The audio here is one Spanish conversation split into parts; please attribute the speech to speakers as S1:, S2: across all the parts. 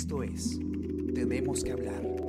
S1: Esto es Tenemos que hablar.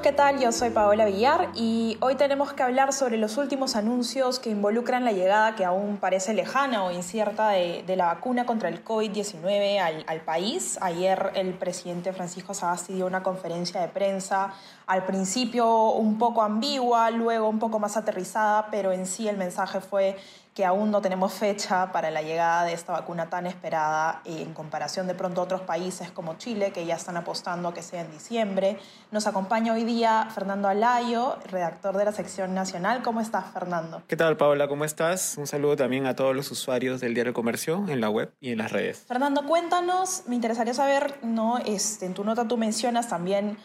S2: ¿Qué tal? Yo soy Paola Villar y hoy tenemos que hablar sobre los últimos anuncios que involucran la llegada que aún parece lejana o incierta de, la vacuna contra el COVID-19 al, al, país. Ayer el presidente Francisco Sagasti dio una conferencia de prensa, al principio un poco ambigua, luego un poco más aterrizada, pero en sí el mensaje fue que aún no tenemos fecha para la llegada de esta vacuna tan esperada en comparación de pronto a otros países como Chile, que ya están apostando a que sea en diciembre. Nos acompaña hoy día Fernando Alayo, redactor de la sección nacional. ¿Cómo estás, Fernando?
S3: ¿Qué tal, Paola? ¿Cómo estás? Un saludo también a todos los usuarios del Diario Comercio en la web y en las redes.
S2: Fernando, cuéntanos, me interesaría saber, ¿no? Este, en tu nota tú mencionas también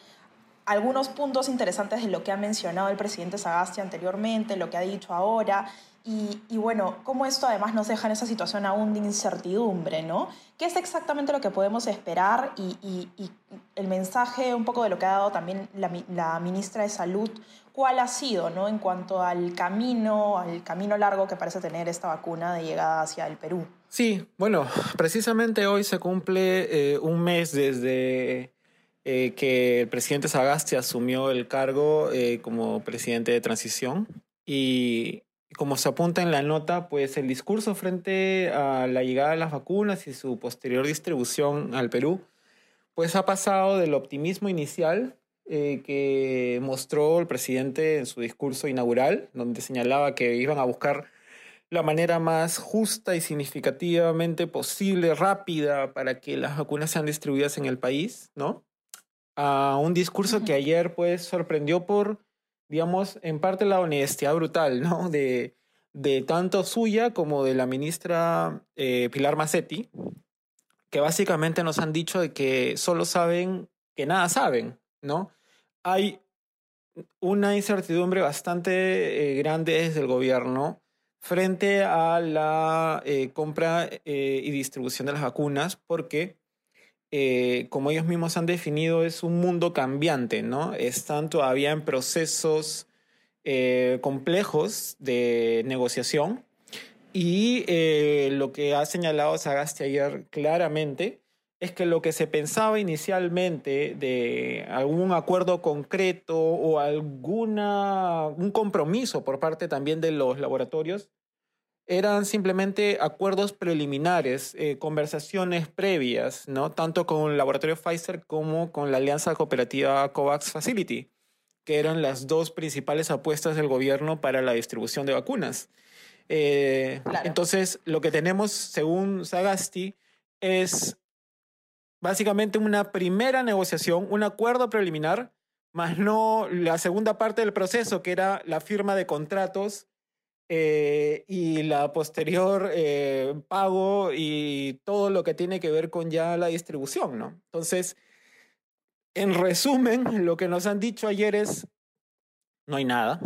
S2: algunos puntos interesantes de lo que ha mencionado el presidente Sagasti anteriormente, lo que ha dicho ahora. Y, bueno, cómo esto además nos deja en esa situación aún de incertidumbre, ¿no? ¿Qué es exactamente lo que podemos esperar? Y, el mensaje un poco de lo que ha dado también la, ministra de Salud, ¿cuál ha sido, ¿no? En cuanto al camino, al camino largo que parece tener esta vacuna de llegada hacia el Perú.
S3: Sí, bueno, precisamente hoy se cumple eh, un mes desde eh, que el presidente Sagasti asumió el cargo eh, como presidente de transición y como se apunta en la nota, pues el discurso frente a la llegada de las vacunas y su posterior distribución al Perú, pues ha pasado del optimismo inicial eh, que mostró el presidente en su discurso inaugural, donde señalaba que iban a buscar la manera más justa y significativamente posible, rápida, para que las vacunas sean distribuidas en el país, ¿no? A un discurso que ayer pues sorprendió por digamos, en parte la honestidad brutal, ¿no? De, de tanto suya como de la ministra eh, Pilar Massetti, que básicamente nos han dicho de que solo saben que nada saben, ¿no? Hay una incertidumbre bastante eh, grande desde el gobierno frente a la eh, compra y distribución de las vacunas, porque eh, como ellos mismos han definido, es un mundo cambiante, ¿no? Están todavía en procesos eh, complejos de negociación y eh, lo que ha señalado Sagasti ayer claramente es que lo que se pensaba inicialmente de algún acuerdo concreto o alguna, un compromiso por parte también de los laboratorios eran simplemente acuerdos preliminares, eh, conversaciones previas, ¿no? tanto con el laboratorio Pfizer como con la alianza cooperativa COVAX Facility, que eran las dos principales apuestas del gobierno para la distribución de vacunas. Eh, entonces, lo que tenemos, según Sagasti, es básicamente una primera negociación, un acuerdo preliminar, más no la segunda parte del proceso, que era la firma de contratos eh, y la posterior eh, pago y todo lo que tiene que ver con ya la distribución, ¿no? Entonces, en resumen, lo que nos han dicho ayer es, no hay nada,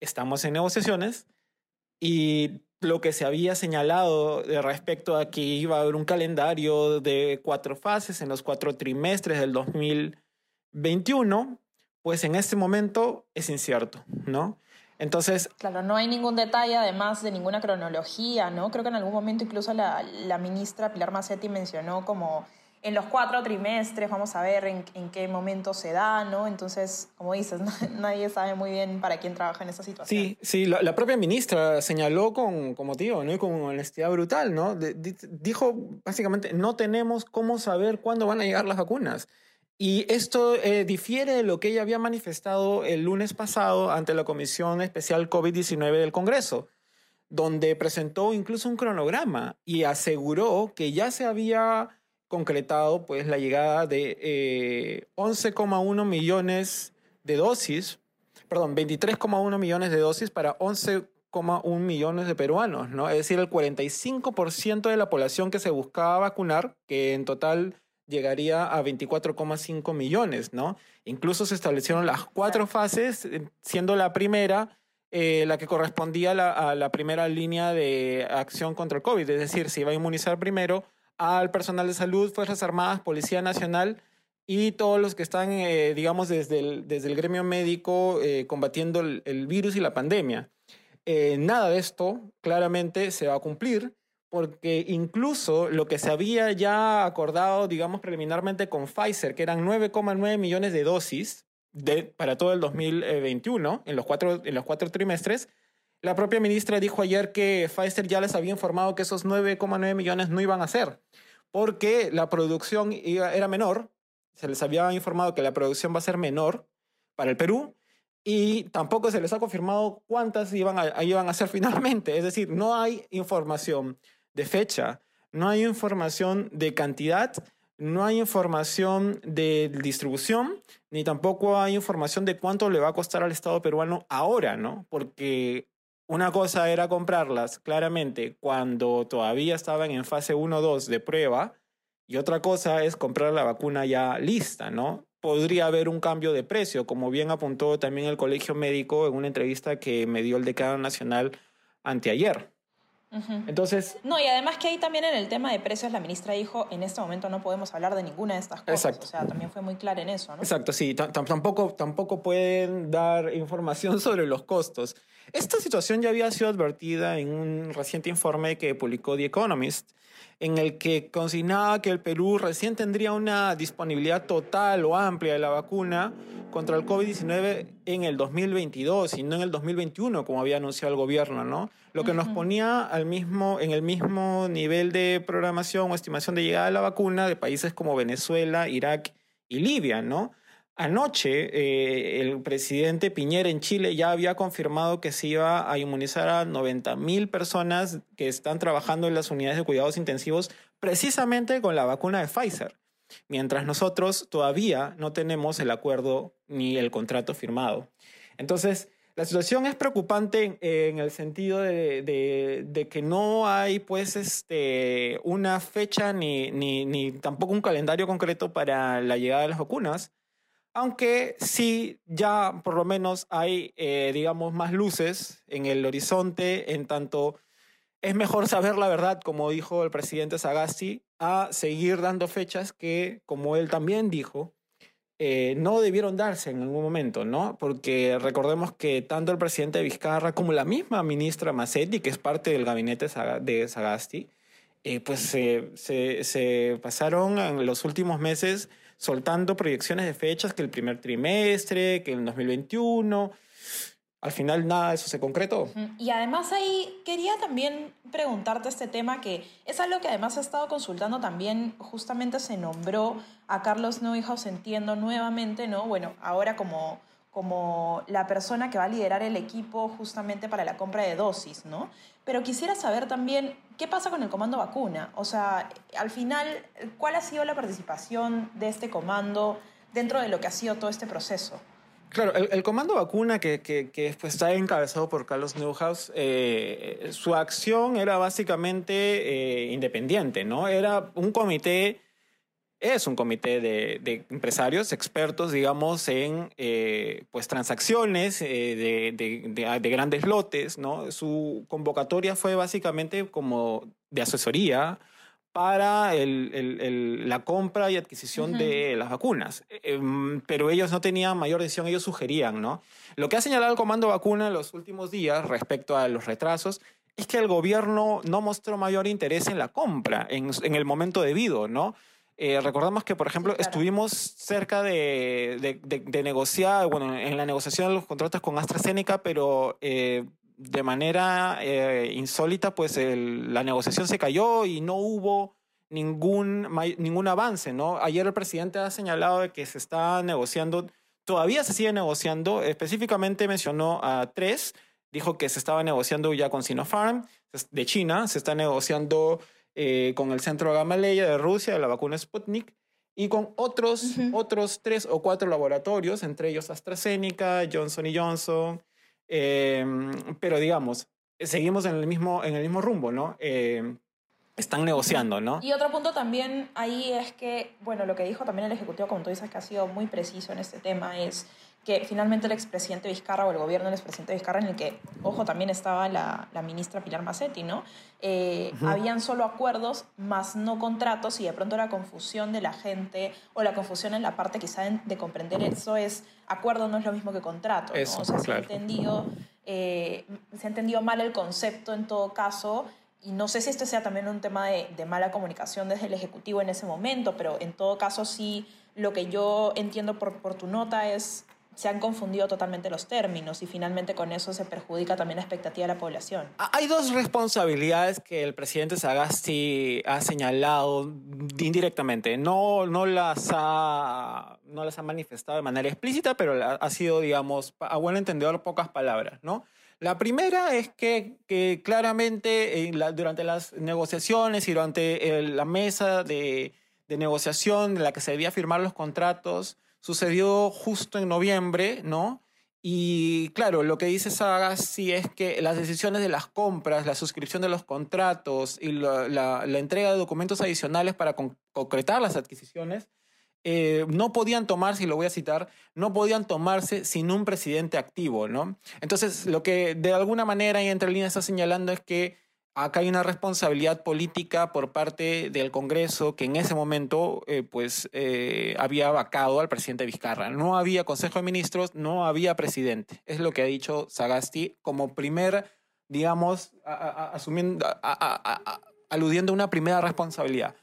S3: estamos en negociaciones y lo que se había señalado respecto a que iba a haber un calendario de cuatro fases en los cuatro trimestres del 2021, pues en este momento es incierto, ¿no? Entonces...
S2: Claro, no hay ningún detalle además de ninguna cronología, ¿no? Creo que en algún momento incluso la, la ministra Pilar Macetti mencionó como en los cuatro trimestres, vamos a ver en, en, qué momento se da, ¿no? Entonces, como dices, nadie sabe muy bien para quién trabaja en esa situación.
S3: Sí, sí, la, propia ministra señaló con, con motivo, ¿no? Y con honestidad brutal, ¿no? dijo básicamente, no tenemos cómo saber cuándo van a llegar las vacunas. Y esto eh, difiere de lo que ella había manifestado el lunes pasado ante la Comisión Especial COVID-19 del Congreso, donde presentó incluso un cronograma y aseguró que ya se había concretado pues, la llegada de 11,1 eh, millones de dosis, perdón, 23,1 millones de dosis para 11,1 millones de peruanos, ¿no? Es decir, el 45% de la población que se buscaba vacunar, que en total llegaría a 24,5 millones, ¿no? Incluso se establecieron las cuatro fases, eh, siendo la primera eh, la que correspondía a la, primera línea de acción contra el COVID, es decir, se iba a inmunizar primero al personal de salud, Fuerzas Armadas, Policía Nacional y todos los que están, eh, digamos, desde el, desde el gremio médico combatiendo el, el, virus y la pandemia. Eh, nada de esto claramente se va a cumplir porque incluso lo que se había ya acordado, digamos, preliminarmente con Pfizer, que eran 9,9 millones de dosis de, para todo el 2021, en los, cuatro, en los cuatro trimestres, la propia ministra dijo ayer que Pfizer ya les había informado que esos 9,9 millones no iban a ser, porque la producción era menor, se les había informado que la producción va a ser menor para el Perú, y tampoco se les ha confirmado cuántas iban a, iban a ser finalmente. Es decir, no hay información de fecha, no hay información de cantidad, no hay información de distribución, ni tampoco hay información de cuánto le va a costar al Estado peruano ahora, ¿no? Porque una cosa era comprarlas claramente cuando todavía estaban en fase 1-2 de prueba y otra cosa es comprar la vacuna ya lista, ¿no? Podría haber un cambio de precio, como bien apuntó también el Colegio Médico en una entrevista que me dio el decano nacional anteayer. Entonces...
S2: No, y además que ahí también en el tema de precios la ministra dijo, en este momento no podemos hablar de ninguna de estas cosas. Exacto. O sea, también fue muy clara en eso, ¿no?
S3: Exacto, sí. tampoco, tampoco pueden dar información sobre los costos. Esta situación ya había sido advertida en un reciente informe que publicó The Economist, en el que consignaba que el Perú recién tendría una disponibilidad total o amplia de la vacuna contra el COVID-19 en el 2022 y no en el 2021, como había anunciado el gobierno, ¿no? Lo que nos ponía al mismo, en el mismo nivel de programación o estimación de llegada de la vacuna de países como Venezuela, Irak y Libia, ¿no? Anoche, eh, el presidente Piñera en Chile ya había confirmado que se iba a inmunizar a 90 mil personas que están trabajando en las unidades de cuidados intensivos precisamente con la vacuna de Pfizer, mientras nosotros todavía no tenemos el acuerdo ni el contrato firmado. Entonces, la situación es preocupante en, el sentido de, que no hay pues este, una fecha ni, ni, ni tampoco un calendario concreto para la llegada de las vacunas aunque sí ya por lo menos hay, eh, digamos, más luces en el horizonte, en tanto es mejor saber la verdad, como dijo el presidente Sagasti, a seguir dando fechas que, como él también dijo, eh, no debieron darse en algún momento, ¿no? Porque recordemos que tanto el presidente Vizcarra como la misma ministra Massetti, que es parte del gabinete de Sagasti, eh, pues se pasaron en los últimos meses soltando proyecciones de fechas que el primer trimestre, que el 2021. Al final nada de eso se concretó.
S2: Y además ahí quería también preguntarte este tema que es algo que además he estado consultando también, justamente se nombró a Carlos Neuhaus, entiendo nuevamente, ¿no? Bueno, ahora como como la persona que va a liderar el equipo justamente para la compra de dosis, ¿no? Pero quisiera saber también qué pasa con el comando vacuna. O sea, al final, ¿cuál ha sido la participación de este comando dentro de lo que ha sido todo este proceso?
S3: Claro, el, comando vacuna que, pues, está encabezado por Carlos Neuhaus, eh, su acción era básicamente eh, independiente, ¿no? Era un comité es un comité de, empresarios expertos, digamos, en eh, pues transacciones eh, de, grandes lotes, ¿no? Su convocatoria fue básicamente como de asesoría para la compra y adquisición de las vacunas. Em, pero ellos no tenían mayor decisión, ellos sugerían, ¿no? Lo que ha señalado el Comando Vacuna en los últimos días respecto a los retrasos es que el gobierno no mostró mayor interés en la compra en, en el momento debido, ¿no? Eh, recordamos que, por ejemplo, estuvimos cerca de, de, negociar, bueno, en la negociación de los contratos con AstraZeneca, pero eh, de manera eh, insólita, pues la negociación se cayó y no hubo ningún, ningún avance, ¿no? Ayer el presidente ha señalado de que se está negociando, todavía se sigue negociando, específicamente mencionó a tres, dijo que se estaba negociando ya con Sinopharm de China, se está negociando eh, con el Centro Gamaleya de Rusia, de la vacuna Sputnik, y con otros, otros tres o cuatro laboratorios, entre ellos AstraZeneca, Johnson Johnson, em, pero digamos, seguimos en el mismo, en el mismo rumbo, ¿no? Em, están negociando, ¿no?
S2: Y otro punto también ahí es que, bueno, lo que dijo también el Ejecutivo, como tú dices, que ha sido muy preciso en este tema, es que finalmente el expresidente Vizcarra o el gobierno del expresidente Vizcarra, en el que, ojo, también estaba la, la ministra Pilar Macetti, ¿no? Eh, habían solo acuerdos, más no contratos, y de pronto la confusión de la gente, o la confusión en la parte quizá de, comprender eso es, acuerdo no es lo mismo que contrato, ¿no? o sea, se ha entendido eh, se ha entendido mal el concepto en todo caso. Y no sé si este sea también un tema de, de mala comunicación desde el Ejecutivo en ese momento, pero en todo caso sí, lo que yo entiendo por, por tu nota es se han confundido totalmente los términos y finalmente con eso se perjudica también la expectativa de la población.
S3: Hay dos responsabilidades que el presidente Sagasti ha señalado indirectamente. No, no, las ha, no las ha manifestado de manera explícita, pero ha sido, digamos, a buen entendedor, pocas palabras, ¿no? La primera es que, que claramente durante las negociaciones y durante la mesa de, de negociación en la que se debía firmar los contratos, sucedió justo en noviembre, ¿no? Y claro, lo que dice Sagasti es que las decisiones de las compras, la suscripción de los contratos y la, entrega de documentos adicionales para concretar las adquisiciones eh, no podían tomarse, y lo voy a citar, no podían tomarse sin un presidente activo, ¿no? Entonces, lo que de alguna manera y entre líneas está señalando es que acá hay una responsabilidad política por parte del Congreso que en ese momento eh, pues eh, había vacado al presidente Vizcarra. No había Consejo de Ministros, no había presidente. Es lo que ha dicho Sagasti como primer, digamos, asumiendo, aludiendo a una primera responsabilidad.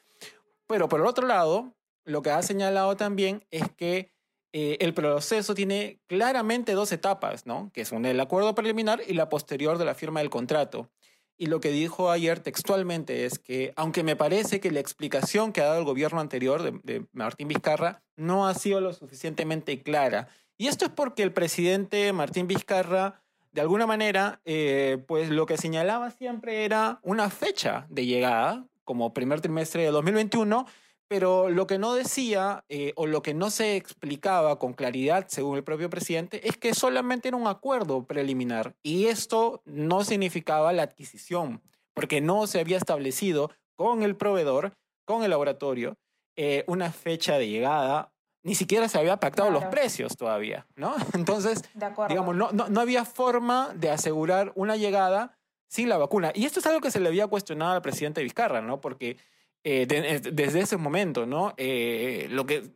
S3: Pero por el otro lado, lo que ha señalado también es que eh, el proceso tiene claramente dos etapas, ¿no? Que son el acuerdo preliminar y la posterior de la firma del contrato. Y lo que dijo ayer textualmente es que, aunque me parece que la explicación que ha dado el gobierno anterior de, Martín Vizcarra no ha sido lo suficientemente clara. Y esto es porque el presidente Martín Vizcarra, de alguna manera, eh, pues lo que señalaba siempre era una fecha de llegada, como primer trimestre de 2021, pero lo que no decía eh, o lo que no se explicaba con claridad, según el propio presidente, es que solamente era un acuerdo preliminar y esto no significaba la adquisición, porque no se había establecido con el proveedor, con el laboratorio, eh, una fecha de llegada. Ni siquiera se había pactado los precios todavía, ¿no? Entonces, digamos, no, no, no había forma de asegurar una llegada sin la vacuna. Y esto es algo que se le había cuestionado al presidente Vizcarra, ¿no? Porque eh, eh, desde ese momento, ¿no? Eh, lo que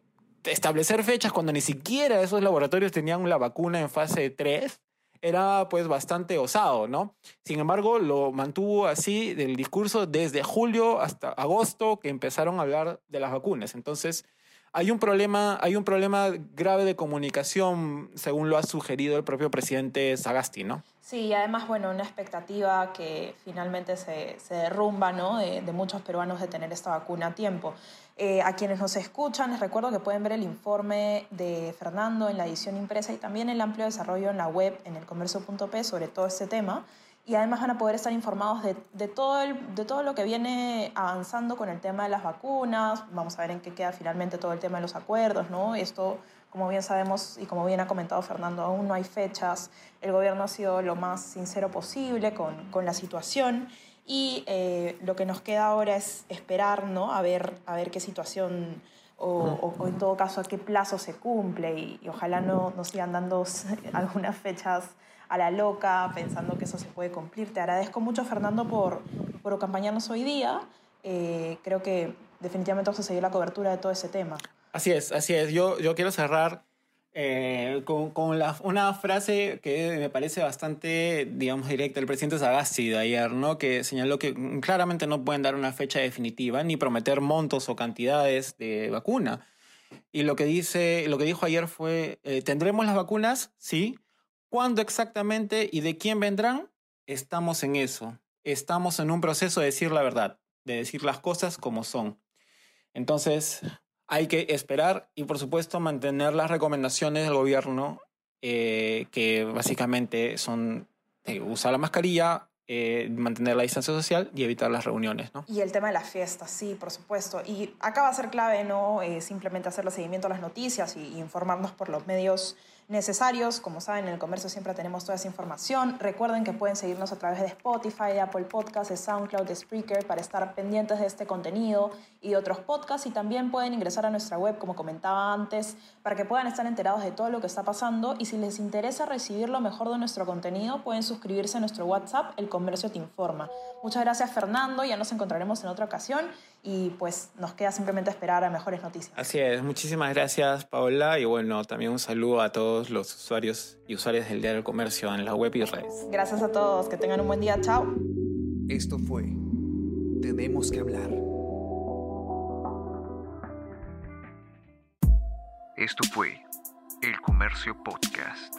S3: establecer fechas cuando ni siquiera esos laboratorios tenían la vacuna en fase 3 era pues bastante osado, ¿no? Sin embargo, lo mantuvo así del discurso desde julio hasta agosto que empezaron a hablar de las vacunas. Entonces, hay un problema, hay un problema grave de comunicación, según lo ha sugerido el propio presidente Sagasti, ¿no?
S2: Sí, además, bueno, una expectativa que finalmente se, se derrumba, ¿no? De, muchos peruanos de tener esta vacuna a tiempo. Eh, a quienes nos escuchan, les recuerdo que pueden ver el informe de Fernando en la edición impresa y también el amplio desarrollo en la web, en el comercio.p, sobre todo este tema. Y además van a poder estar informados de, de todo el, de todo lo que viene avanzando con el tema de las vacunas. Vamos a ver en qué queda finalmente todo el tema de los acuerdos, ¿no? Esto como bien sabemos y como bien ha comentado Fernando, aún no hay fechas. El gobierno ha sido lo más sincero posible con, con la situación y eh, lo que nos queda ahora es esperar ¿no? a, ver, a ver qué situación o, o, en todo caso a qué plazo se cumple y, ojalá no nos sigan dando algunas fechas a la loca pensando que eso se puede cumplir. Te agradezco mucho Fernando por, por acompañarnos hoy día. Eh, creo que definitivamente vamos a seguir la cobertura de todo ese tema.
S3: Así es, así es. Yo, yo quiero cerrar eh, con, con una frase que me parece bastante, digamos, directa. El presidente Sagasti de ayer, ¿no? Que señaló que claramente no pueden dar una fecha definitiva ni prometer montos o cantidades de vacuna. Y lo que, dice, lo que dijo ayer fue, eh, ¿tendremos las vacunas? Sí. ¿Cuándo exactamente y de quién vendrán? Estamos en eso. Estamos en un proceso de decir la verdad, de decir las cosas como son. Entonces, hay que esperar y, por supuesto, mantener las recomendaciones del gobierno, eh, que básicamente son eh, usar la mascarilla, eh, mantener la distancia social y evitar las reuniones. ¿no?
S2: Y el tema de las fiestas, sí, por supuesto. Y acá va a ser clave no simplemente hacerle seguimiento a las noticias y, y informarnos por los medios necesarios. Como saben, en el comercio siempre tenemos toda esa información. Recuerden que pueden seguirnos a través de Spotify, Apple Podcasts, SoundCloud, de Spreaker para estar pendientes de este contenido y de otros podcasts. Y también pueden ingresar a nuestra web, como comentaba antes, para que puedan estar enterados de todo lo que está pasando. Y si les interesa recibir lo mejor de nuestro contenido, pueden suscribirse a nuestro WhatsApp, El Comercio Te Informa. Muchas gracias, Fernando. Ya nos encontraremos en otra ocasión y pues nos queda simplemente esperar a mejores noticias.
S3: Así es. Muchísimas gracias, Paola. Y bueno, también un saludo a todos los usuarios y usuarias del Diario del Comercio en la web y redes.
S2: Gracias a todos, que tengan un buen día, chao.
S1: Esto fue Tenemos que hablar.
S4: Esto fue El Comercio Podcast.